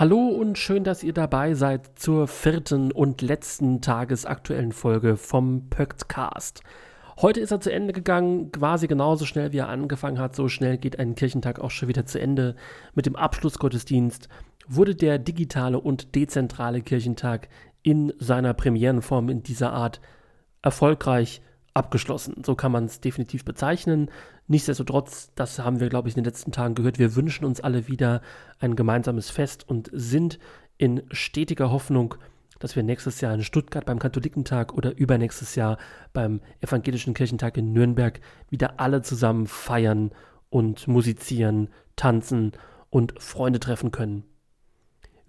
Hallo und schön, dass ihr dabei seid zur vierten und letzten tagesaktuellen Folge vom Pöktcast. Heute ist er zu Ende gegangen, quasi genauso schnell wie er angefangen hat. So schnell geht ein Kirchentag auch schon wieder zu Ende. Mit dem Abschlussgottesdienst wurde der digitale und dezentrale Kirchentag in seiner Premierenform in dieser Art erfolgreich abgeschlossen. So kann man es definitiv bezeichnen. Nichtsdestotrotz, das haben wir, glaube ich, in den letzten Tagen gehört, wir wünschen uns alle wieder ein gemeinsames Fest und sind in stetiger Hoffnung, dass wir nächstes Jahr in Stuttgart beim Katholikentag oder übernächstes Jahr beim Evangelischen Kirchentag in Nürnberg wieder alle zusammen feiern und musizieren, tanzen und Freunde treffen können.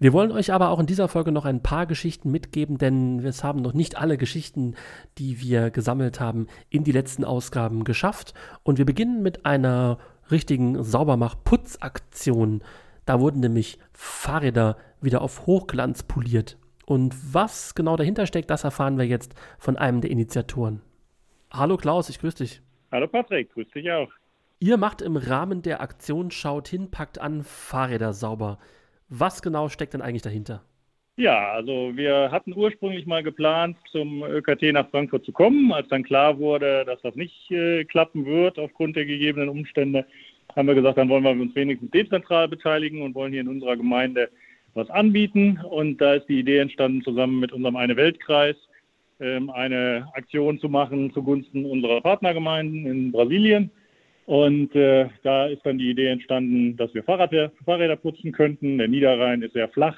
Wir wollen euch aber auch in dieser Folge noch ein paar Geschichten mitgeben, denn wir haben noch nicht alle Geschichten, die wir gesammelt haben, in die letzten Ausgaben geschafft. Und wir beginnen mit einer richtigen Saubermach-Putzaktion. Da wurden nämlich Fahrräder wieder auf Hochglanz poliert. Und was genau dahinter steckt, das erfahren wir jetzt von einem der Initiatoren. Hallo Klaus, ich grüße dich. Hallo Patrick, grüß dich auch. Ihr macht im Rahmen der Aktion Schaut hin, packt an Fahrräder sauber. Was genau steckt denn eigentlich dahinter? Ja, also wir hatten ursprünglich mal geplant, zum ÖKT nach Frankfurt zu kommen. Als dann klar wurde, dass das nicht äh, klappen wird aufgrund der gegebenen Umstände, haben wir gesagt, dann wollen wir uns wenigstens dezentral beteiligen und wollen hier in unserer Gemeinde was anbieten. Und da ist die Idee entstanden, zusammen mit unserem Eine Weltkreis ähm, eine Aktion zu machen zugunsten unserer Partnergemeinden in Brasilien. Und äh, da ist dann die Idee entstanden, dass wir Fahrräder, Fahrräder putzen könnten. Der Niederrhein ist sehr flach.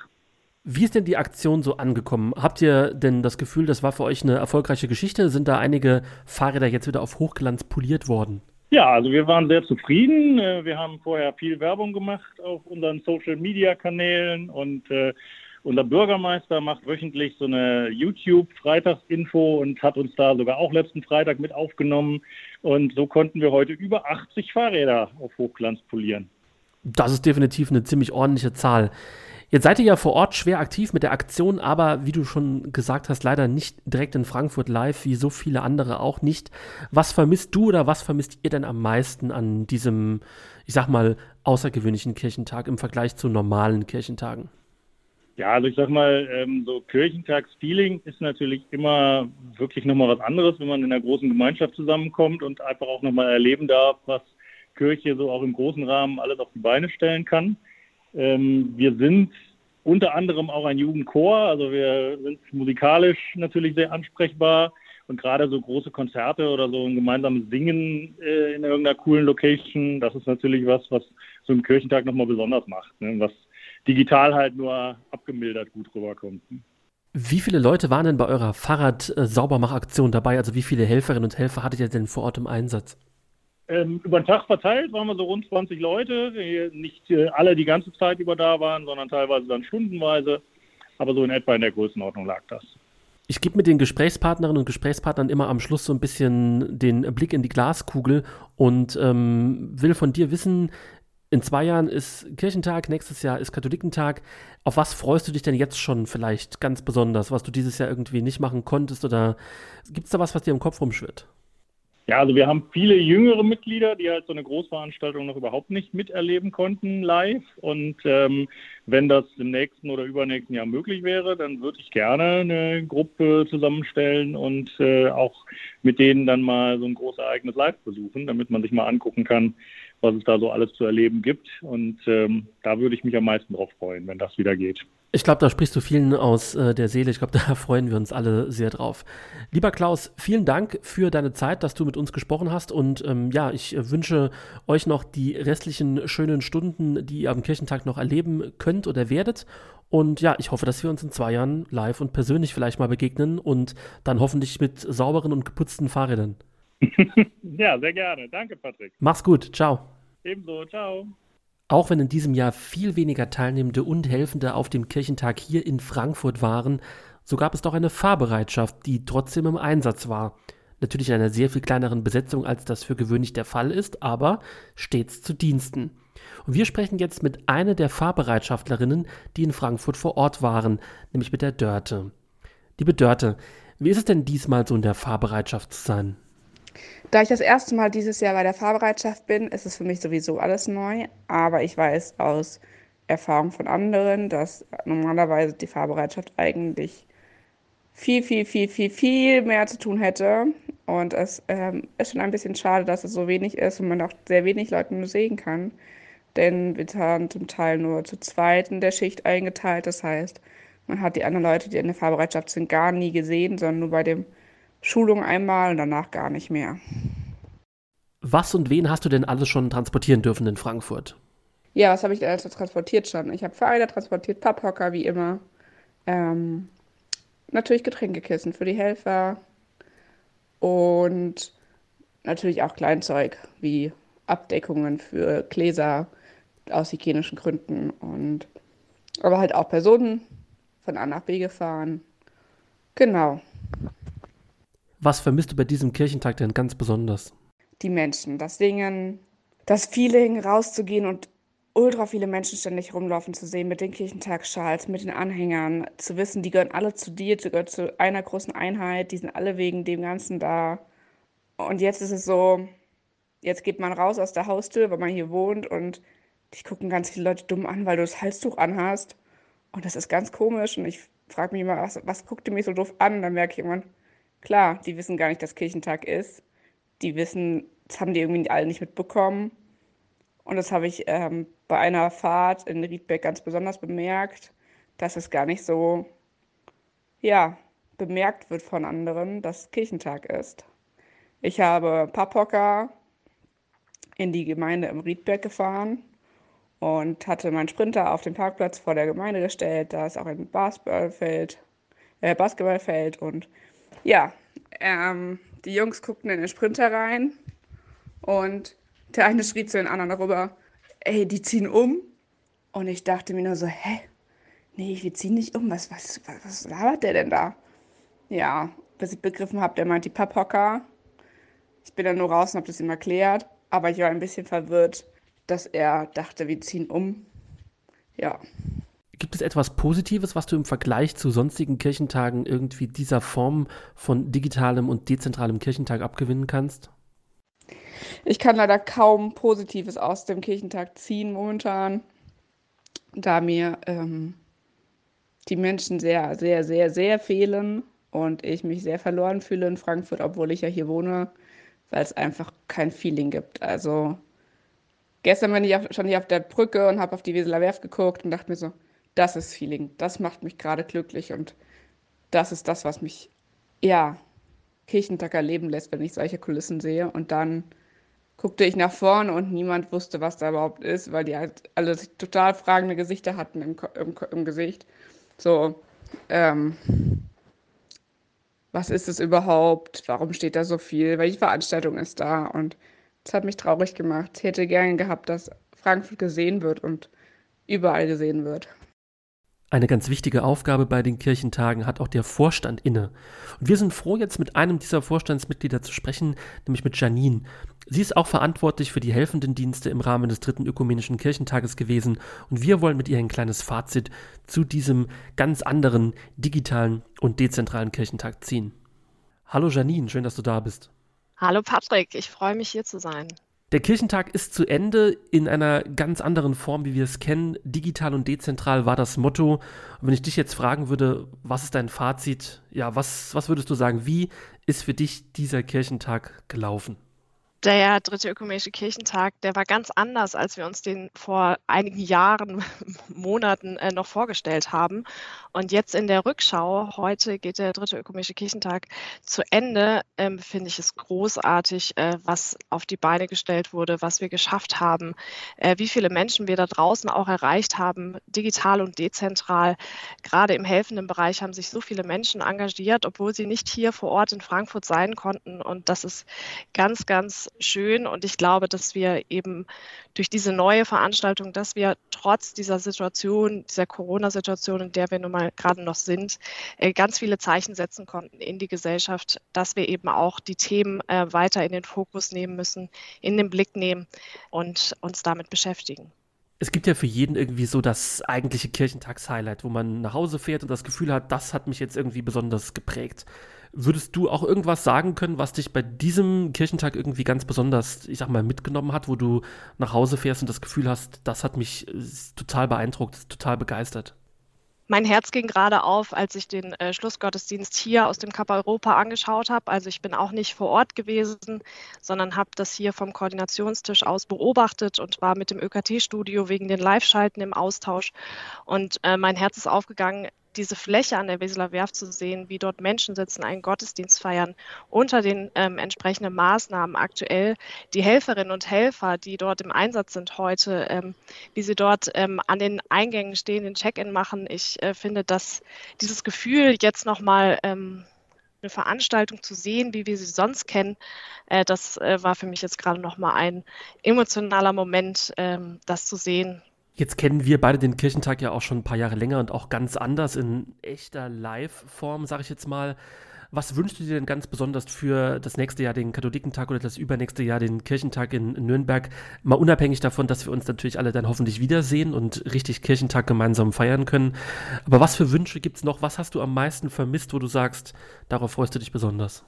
Wie ist denn die Aktion so angekommen? Habt ihr denn das Gefühl, das war für euch eine erfolgreiche Geschichte? Sind da einige Fahrräder jetzt wieder auf Hochglanz poliert worden? Ja, also wir waren sehr zufrieden. Äh, wir haben vorher viel Werbung gemacht auf unseren Social-Media-Kanälen und äh, unser Bürgermeister macht wöchentlich so eine YouTube-Freitagsinfo und hat uns da sogar auch letzten Freitag mit aufgenommen. Und so konnten wir heute über 80 Fahrräder auf Hochglanz polieren. Das ist definitiv eine ziemlich ordentliche Zahl. Jetzt seid ihr ja vor Ort schwer aktiv mit der Aktion, aber wie du schon gesagt hast, leider nicht direkt in Frankfurt live, wie so viele andere auch nicht. Was vermisst du oder was vermisst ihr denn am meisten an diesem, ich sag mal, außergewöhnlichen Kirchentag im Vergleich zu normalen Kirchentagen? Ja, also ich sag mal, ähm, so Kirchentagsfeeling ist natürlich immer wirklich nochmal was anderes, wenn man in einer großen Gemeinschaft zusammenkommt und einfach auch nochmal erleben darf, was Kirche so auch im großen Rahmen alles auf die Beine stellen kann. Ähm, wir sind unter anderem auch ein Jugendchor, also wir sind musikalisch natürlich sehr ansprechbar und gerade so große Konzerte oder so ein gemeinsames Singen äh, in irgendeiner coolen Location, das ist natürlich was, was so im Kirchentag nochmal besonders macht, ne? was digital halt nur abgemildert gut rüberkommt. Wie viele Leute waren denn bei eurer Fahrrad-Saubermachaktion dabei? Also wie viele Helferinnen und Helfer hattet ihr denn vor Ort im Einsatz? Ähm, über den Tag verteilt waren wir so rund 20 Leute, nicht äh, alle die ganze Zeit über da waren, sondern teilweise dann stundenweise. Aber so in etwa in der Größenordnung lag das. Ich gebe mit den Gesprächspartnerinnen und Gesprächspartnern immer am Schluss so ein bisschen den Blick in die Glaskugel und ähm, will von dir wissen, in zwei Jahren ist Kirchentag, nächstes Jahr ist Katholikentag. Auf was freust du dich denn jetzt schon vielleicht ganz besonders, was du dieses Jahr irgendwie nicht machen konntest? Oder gibt es da was, was dir im Kopf rumschwirrt? Ja, also wir haben viele jüngere Mitglieder, die halt so eine Großveranstaltung noch überhaupt nicht miterleben konnten live. Und ähm, wenn das im nächsten oder übernächsten Jahr möglich wäre, dann würde ich gerne eine Gruppe zusammenstellen und äh, auch mit denen dann mal so ein Großereignis live besuchen, damit man sich mal angucken kann, was es da so alles zu erleben gibt. Und ähm, da würde ich mich am meisten drauf freuen, wenn das wieder geht. Ich glaube, da sprichst du vielen aus äh, der Seele. Ich glaube, da freuen wir uns alle sehr drauf. Lieber Klaus, vielen Dank für deine Zeit, dass du mit uns gesprochen hast. Und ähm, ja, ich äh, wünsche euch noch die restlichen schönen Stunden, die ihr am Kirchentag noch erleben könnt oder werdet. Und ja, ich hoffe, dass wir uns in zwei Jahren live und persönlich vielleicht mal begegnen und dann hoffentlich mit sauberen und geputzten Fahrrädern. ja, sehr gerne. Danke, Patrick. Mach's gut. Ciao. Ebenso. Ciao. Auch wenn in diesem Jahr viel weniger Teilnehmende und Helfende auf dem Kirchentag hier in Frankfurt waren, so gab es doch eine Fahrbereitschaft, die trotzdem im Einsatz war. Natürlich in einer sehr viel kleineren Besetzung, als das für gewöhnlich der Fall ist, aber stets zu Diensten. Und wir sprechen jetzt mit einer der Fahrbereitschaftlerinnen, die in Frankfurt vor Ort waren, nämlich mit der Dörte. Liebe Dörte, wie ist es denn diesmal so in der Fahrbereitschaft zu sein? Da ich das erste Mal dieses Jahr bei der Fahrbereitschaft bin, ist es für mich sowieso alles neu. Aber ich weiß aus Erfahrung von anderen, dass normalerweise die Fahrbereitschaft eigentlich viel, viel, viel, viel, viel mehr zu tun hätte. Und es ähm, ist schon ein bisschen schade, dass es so wenig ist und man auch sehr wenig Leute nur sehen kann. Denn wir sind zum Teil nur zu zweit in der Schicht eingeteilt. Das heißt, man hat die anderen Leute, die in der Fahrbereitschaft sind, gar nie gesehen, sondern nur bei der Schulung einmal und danach gar nicht mehr. Was und wen hast du denn alles schon transportieren dürfen in Frankfurt? Ja, was habe ich denn alles transportiert schon? Ich habe Fahrräder transportiert, Papphocker wie immer. Ähm, natürlich Getränkekissen für die Helfer und natürlich auch Kleinzeug wie Abdeckungen für Gläser aus hygienischen Gründen und aber halt auch Personen von A nach B gefahren. Genau. Was vermisst du bei diesem Kirchentag denn ganz besonders? Die Menschen, das Singen, das Feeling, rauszugehen und ultra viele Menschen ständig rumlaufen zu sehen mit den Kirchentagsschals, mit den Anhängern, zu wissen, die gehören alle zu dir, die gehören zu einer großen Einheit, die sind alle wegen dem Ganzen da. Und jetzt ist es so, jetzt geht man raus aus der Haustür, weil man hier wohnt und dich gucken ganz viele Leute dumm an, weil du das Halstuch anhast. Und das ist ganz komisch und ich frage mich immer, was, was guckt ihr mich so doof an? Dann merke ich irgendwann, klar, die wissen gar nicht, dass Kirchentag ist. Die wissen, das haben die irgendwie alle nicht mitbekommen. Und das habe ich ähm, bei einer Fahrt in Riedberg ganz besonders bemerkt, dass es gar nicht so, ja, bemerkt wird von anderen, dass Kirchentag ist. Ich habe Papphocker in die Gemeinde im Riedberg gefahren und hatte meinen Sprinter auf den Parkplatz vor der Gemeinde gestellt. Da ist auch ein Basketballfeld, äh, Basketballfeld und ja, ähm, die Jungs guckten in den Sprinter rein und der eine schrie zu den anderen rüber, ey, die ziehen um. Und ich dachte mir nur so, hä? Nee, wir ziehen nicht um. Was, was, was, was labert der denn da? Ja, bis ich begriffen habe, der meint die Papphocker. Ich bin dann nur raus und habe das ihm erklärt. Aber ich war ein bisschen verwirrt, dass er dachte, wir ziehen um. Ja. Gibt es etwas Positives, was du im Vergleich zu sonstigen Kirchentagen irgendwie dieser Form von digitalem und dezentralem Kirchentag abgewinnen kannst? Ich kann leider kaum Positives aus dem Kirchentag ziehen momentan, da mir ähm, die Menschen sehr, sehr, sehr, sehr fehlen und ich mich sehr verloren fühle in Frankfurt, obwohl ich ja hier wohne, weil es einfach kein Feeling gibt. Also gestern bin ich schon hier auf der Brücke und habe auf die Weseler Werft geguckt und dachte mir so, das ist Feeling, das macht mich gerade glücklich und das ist das, was mich, ja, Kirchentag erleben lässt, wenn ich solche Kulissen sehe. Und dann guckte ich nach vorne und niemand wusste, was da überhaupt ist, weil die halt alle total fragende Gesichter hatten im, im, im Gesicht. So, ähm, was ist es überhaupt? Warum steht da so viel? Welche Veranstaltung ist da? Und das hat mich traurig gemacht. Ich hätte gerne gehabt, dass Frankfurt gesehen wird und überall gesehen wird. Eine ganz wichtige Aufgabe bei den Kirchentagen hat auch der Vorstand inne. Und wir sind froh, jetzt mit einem dieser Vorstandsmitglieder zu sprechen, nämlich mit Janine. Sie ist auch verantwortlich für die helfenden Dienste im Rahmen des dritten ökumenischen Kirchentages gewesen und wir wollen mit ihr ein kleines Fazit zu diesem ganz anderen digitalen und dezentralen Kirchentag ziehen. Hallo Janine, schön, dass du da bist. Hallo Patrick, ich freue mich hier zu sein. Der Kirchentag ist zu Ende in einer ganz anderen Form, wie wir es kennen. Digital und dezentral war das Motto. Und wenn ich dich jetzt fragen würde, was ist dein Fazit? Ja, was, was würdest du sagen? Wie ist für dich dieser Kirchentag gelaufen? Der dritte ökumenische Kirchentag, der war ganz anders, als wir uns den vor einigen Jahren, Monaten äh, noch vorgestellt haben. Und jetzt in der Rückschau, heute geht der dritte ökumenische Kirchentag zu Ende, ähm, finde ich es großartig, äh, was auf die Beine gestellt wurde, was wir geschafft haben, äh, wie viele Menschen wir da draußen auch erreicht haben, digital und dezentral. Gerade im helfenden Bereich haben sich so viele Menschen engagiert, obwohl sie nicht hier vor Ort in Frankfurt sein konnten. Und das ist ganz, ganz schön und ich glaube, dass wir eben durch diese neue Veranstaltung, dass wir trotz dieser Situation, dieser Corona-Situation, in der wir nun mal gerade noch sind, äh, ganz viele Zeichen setzen konnten in die Gesellschaft, dass wir eben auch die Themen äh, weiter in den Fokus nehmen müssen, in den Blick nehmen und uns damit beschäftigen. Es gibt ja für jeden irgendwie so das eigentliche Kirchentags-Highlight, wo man nach Hause fährt und das Gefühl hat, das hat mich jetzt irgendwie besonders geprägt. Würdest du auch irgendwas sagen können, was dich bei diesem Kirchentag irgendwie ganz besonders, ich sag mal, mitgenommen hat, wo du nach Hause fährst und das Gefühl hast, das hat mich äh, total beeindruckt, total begeistert? Mein Herz ging gerade auf, als ich den äh, Schlussgottesdienst hier aus dem Cup Europa angeschaut habe. Also ich bin auch nicht vor Ort gewesen, sondern habe das hier vom Koordinationstisch aus beobachtet und war mit dem ÖKT-Studio wegen den Live-Schalten im Austausch. Und äh, mein Herz ist aufgegangen, diese Fläche an der Weseler Werft zu sehen, wie dort Menschen sitzen, einen Gottesdienst feiern, unter den ähm, entsprechenden Maßnahmen aktuell die Helferinnen und Helfer, die dort im Einsatz sind heute, ähm, wie sie dort ähm, an den Eingängen stehen, den Check-in machen. Ich äh, finde, dass dieses Gefühl jetzt nochmal ähm, eine Veranstaltung zu sehen, wie wir sie sonst kennen, äh, das äh, war für mich jetzt gerade nochmal ein emotionaler Moment, ähm, das zu sehen, Jetzt kennen wir beide den Kirchentag ja auch schon ein paar Jahre länger und auch ganz anders in echter Live-Form, sage ich jetzt mal. Was wünschst du dir denn ganz besonders für das nächste Jahr, den Katholikentag oder das übernächste Jahr, den Kirchentag in Nürnberg? Mal unabhängig davon, dass wir uns natürlich alle dann hoffentlich wiedersehen und richtig Kirchentag gemeinsam feiern können. Aber was für Wünsche gibt es noch? Was hast du am meisten vermisst, wo du sagst, darauf freust du dich besonders?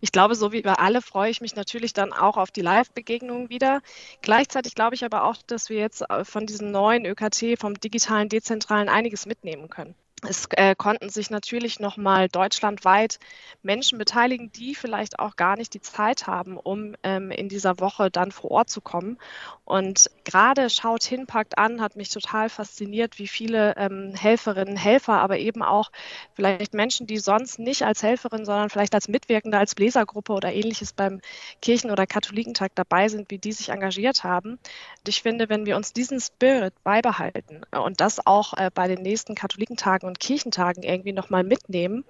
Ich glaube, so wie wir alle freue ich mich natürlich dann auch auf die Live-Begegnungen wieder. Gleichzeitig glaube ich aber auch, dass wir jetzt äh, von diesem neuen ÖKT, vom digitalen, dezentralen einiges mitnehmen können. Es äh, konnten sich natürlich nochmal deutschlandweit Menschen beteiligen, die vielleicht auch gar nicht die Zeit haben, um ähm, in dieser Woche dann vor Ort zu kommen. Und gerade Schaut hin, packt an, hat mich total fasziniert, wie viele ähm, Helferinnen, Helfer, aber eben auch vielleicht Menschen, die sonst nicht als Helferin, sondern vielleicht als Mitwirkende, als Bläsergruppe oder ähnliches beim Kirchen- oder Katholikentag dabei sind, wie die sich engagiert haben. Und ich finde, wenn wir uns diesen Spirit beibehalten und das auch äh, bei den nächsten Katholikentagen und Kirchentagen irgendwie nochmal mitnehmen,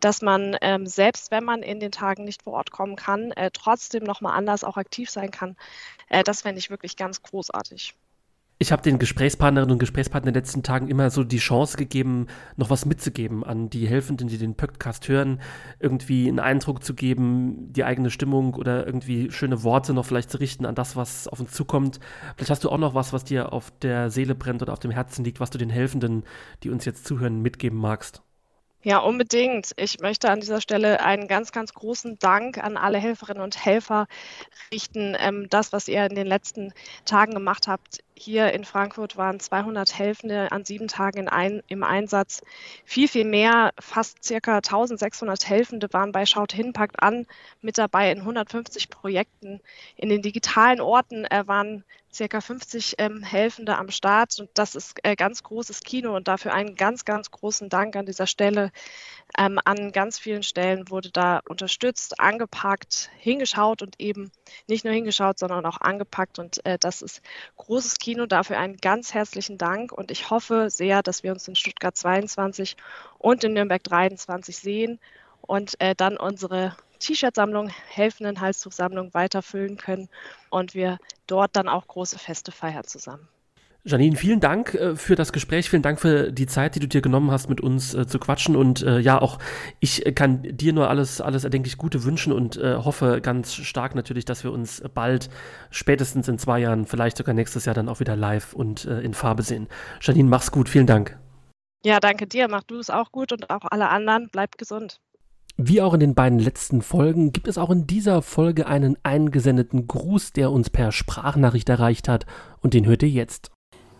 dass man ähm, selbst wenn man in den Tagen nicht vor Ort kommen kann, äh, trotzdem nochmal anders auch aktiv sein kann. Äh, das fände ich wirklich ganz großartig. Ich habe den Gesprächspartnerinnen und Gesprächspartnern in den letzten Tagen immer so die Chance gegeben, noch was mitzugeben an die Helfenden, die den Podcast hören, irgendwie einen Eindruck zu geben, die eigene Stimmung oder irgendwie schöne Worte noch vielleicht zu richten an das, was auf uns zukommt. Vielleicht hast du auch noch was, was dir auf der Seele brennt oder auf dem Herzen liegt, was du den Helfenden, die uns jetzt zuhören, mitgeben magst. Ja, unbedingt. Ich möchte an dieser Stelle einen ganz, ganz großen Dank an alle Helferinnen und Helfer richten. Ähm, das, was ihr in den letzten Tagen gemacht habt. Hier in Frankfurt waren 200 Helfende an sieben Tagen ein, im Einsatz. Viel, viel mehr, fast circa 1600 Helfende waren bei Schaut hin, packt an mit dabei in 150 Projekten. In den digitalen Orten äh, waren circa 50 ähm, Helfende am Start. Und das ist äh, ganz großes Kino und dafür einen ganz, ganz großen Dank an dieser Stelle. Ähm, an ganz vielen Stellen wurde da unterstützt, angepackt, hingeschaut und eben nicht nur hingeschaut, sondern auch angepackt. Und äh, das ist großes Kino. Dafür einen ganz herzlichen Dank. Und ich hoffe sehr, dass wir uns in Stuttgart 22 und in Nürnberg 23 sehen und äh, dann unsere T-Shirt-Sammlung, helfenden Halstuchsammlung weiterfüllen können und wir dort dann auch große Feste feiern zusammen. Janine, vielen Dank äh, für das Gespräch, vielen Dank für die Zeit, die du dir genommen hast, mit uns äh, zu quatschen. Und äh, ja, auch ich kann dir nur alles, alles erdenklich Gute wünschen und äh, hoffe ganz stark natürlich, dass wir uns bald, spätestens in zwei Jahren, vielleicht sogar nächstes Jahr dann auch wieder live und äh, in Farbe sehen. Janine, mach's gut, vielen Dank. Ja, danke dir, mach du es auch gut und auch alle anderen, bleib gesund. Wie auch in den beiden letzten Folgen gibt es auch in dieser Folge einen eingesendeten Gruß, der uns per Sprachnachricht erreicht hat und den hört ihr jetzt.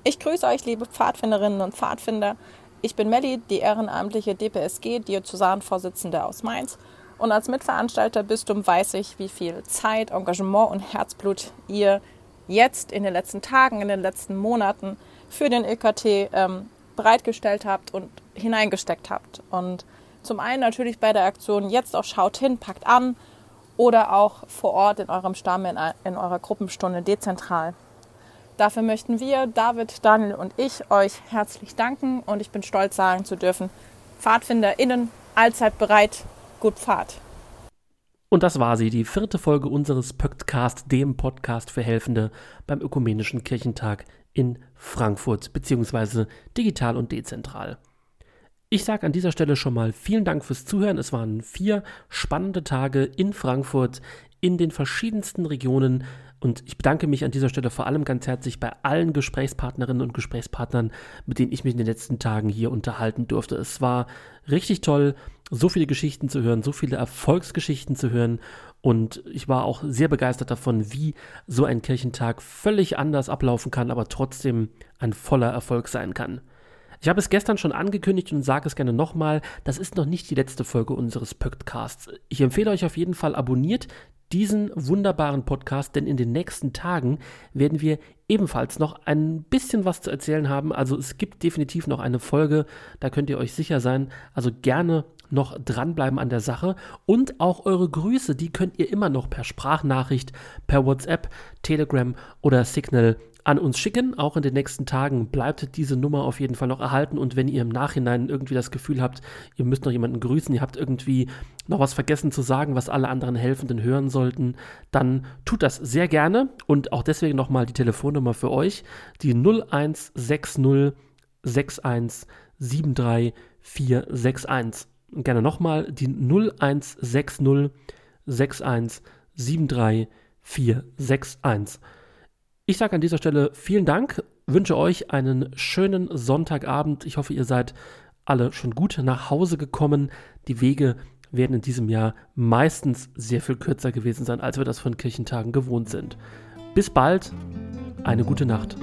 Ich grüße euch, liebe Pfadfinderinnen und Pfadfinder. Ich bin Melli, die ehrenamtliche DPSG Diözesanvorsitzende aus Mainz. Und als Mitveranstalter Bistum weiß ich, wie viel Zeit, Engagement und Herzblut ihr jetzt in den letzten Tagen, in den letzten Monaten für den ÖKT ähm, bereitgestellt habt und hineingesteckt habt. Und zum einen natürlich bei der Aktion jetzt auch schaut hin, packt an oder auch vor Ort in eurem Stamm, in, in eurer Gruppenstunde dezentral. Dafür möchten wir, David, Daniel und ich, euch herzlich danken und ich bin stolz sagen zu dürfen, PfadfinderInnen, allzeit bereit, gut Pfad. Und das war sie, die vierte Folge unseres Pöktcast, dem Podcast für Helfende beim Ökumenischen Kirchentag in Frankfurt, beziehungsweise digital und dezentral. Ich sage an dieser Stelle schon mal vielen Dank fürs Zuhören. Es waren vier spannende Tage in Frankfurt in den verschiedensten Regionen Und ich bedanke mich an dieser Stelle vor allem ganz herzlich bei allen Gesprächspartnerinnen und Gesprächspartnern, mit denen ich mich in den letzten Tagen hier unterhalten durfte. Es war richtig toll, so viele Geschichten zu hören, so viele Erfolgsgeschichten zu hören. Und ich war auch sehr begeistert davon, wie so ein Kirchentag völlig anders ablaufen kann, aber trotzdem ein voller Erfolg sein kann. Ich habe es gestern schon angekündigt und sage es gerne nochmal, das ist noch nicht die letzte Folge unseres Podcasts. Ich empfehle euch auf jeden Fall, abonniert diesen wunderbaren Podcast, denn in den nächsten Tagen werden wir ebenfalls noch ein bisschen was zu erzählen haben. Also es gibt definitiv noch eine Folge, da könnt ihr euch sicher sein. Also gerne noch dranbleiben an der Sache. Und auch eure Grüße, die könnt ihr immer noch per Sprachnachricht, per WhatsApp, Telegram oder Signal an uns schicken. Auch in den nächsten Tagen bleibt diese Nummer auf jeden Fall noch erhalten. Und wenn ihr im Nachhinein irgendwie das Gefühl habt, ihr müsst noch jemanden grüßen, ihr habt irgendwie noch was vergessen zu sagen, was alle anderen Helfenden hören sollten, dann tut das sehr gerne. Und auch deswegen nochmal die Telefonnummer für euch, die 0160 61 73 461. Gerne nochmal die 0160 61 73 461. Ich sage an dieser Stelle vielen Dank, wünsche euch einen schönen Sonntagabend. Ich hoffe, ihr seid alle schon gut nach Hause gekommen. Die Wege werden in diesem Jahr meistens sehr viel kürzer gewesen sein, als wir das von Kirchentagen gewohnt sind. Bis bald, eine gute Nacht.